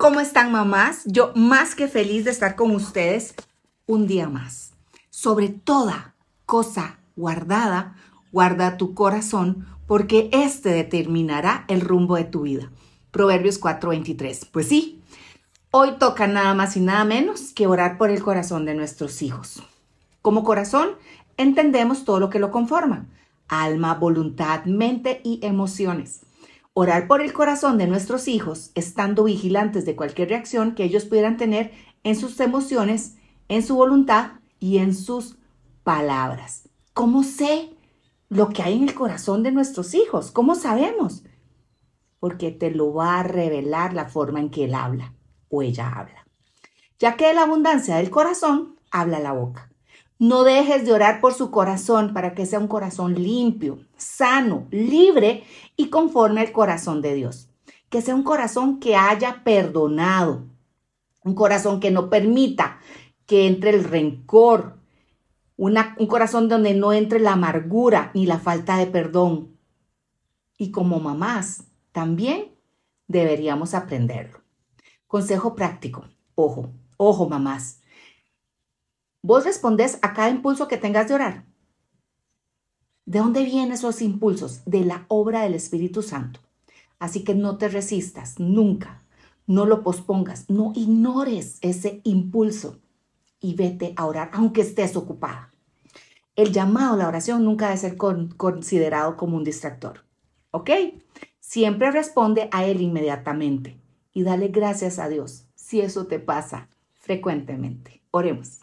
¿Cómo están mamás? Yo más que feliz de estar con ustedes un día más. Sobre toda cosa guardada, guarda tu corazón porque éste determinará el rumbo de tu vida. Proverbios 4:23. Pues sí, hoy toca nada más y nada menos que orar por el corazón de nuestros hijos. Como corazón entendemos todo lo que lo conforma, alma, voluntad, mente y emociones. Orar por el corazón de nuestros hijos, estando vigilantes de cualquier reacción que ellos pudieran tener en sus emociones, en su voluntad y en sus palabras. ¿Cómo sé lo que hay en el corazón de nuestros hijos? ¿Cómo sabemos? Porque te lo va a revelar la forma en que él habla o ella habla. Ya que de la abundancia del corazón habla la boca. No dejes de orar por su corazón para que sea un corazón limpio, sano, libre y conforme al corazón de Dios. Que sea un corazón que haya perdonado, un corazón que no permita que entre el rencor, un corazón donde no entre la amargura ni la falta de perdón. Y como mamás, también deberíamos aprenderlo. Consejo práctico. Ojo, ojo mamás. Vos respondés a cada impulso que tengas de orar. ¿De dónde vienen esos impulsos? De la obra del Espíritu Santo. Así que no te resistas, nunca. No lo pospongas, no ignores ese impulso y vete a orar, aunque estés ocupada. El llamado a la oración nunca debe ser considerado como un distractor. ¿Ok? Siempre responde a él inmediatamente y dale gracias a Dios si eso te pasa frecuentemente. Oremos.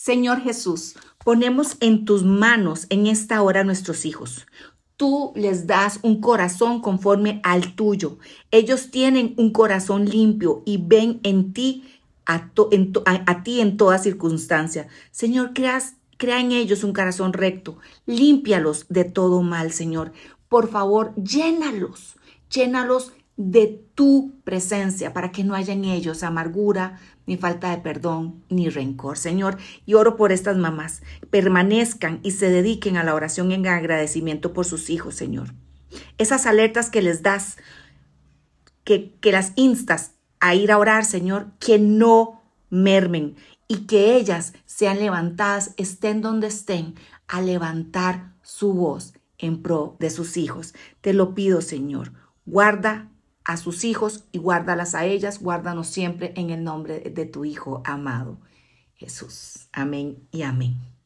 Señor Jesús, ponemos en tus manos en esta hora a nuestros hijos. Tú les das un corazón conforme al tuyo. Ellos tienen un corazón limpio y ven en ti a, ti en toda circunstancia. Señor, crea en ellos un corazón recto. Límpialos de todo mal, Señor. Por favor, llénalos, llénalos de tu presencia para que no haya en ellos amargura, ni falta de perdón, ni rencor. Señor, y oro por estas mamás, permanezcan y se dediquen a la oración en agradecimiento por sus hijos, Señor. Esas alertas que les das, que, que las instas a ir a orar, Señor, que no mermen y que ellas sean levantadas, estén donde estén, a levantar su voz en pro de sus hijos. Te lo pido, Señor. Guarda a sus hijos y guárdalas a ellas, guárdanos siempre en el nombre de tu Hijo amado, Jesús. Amén y amén.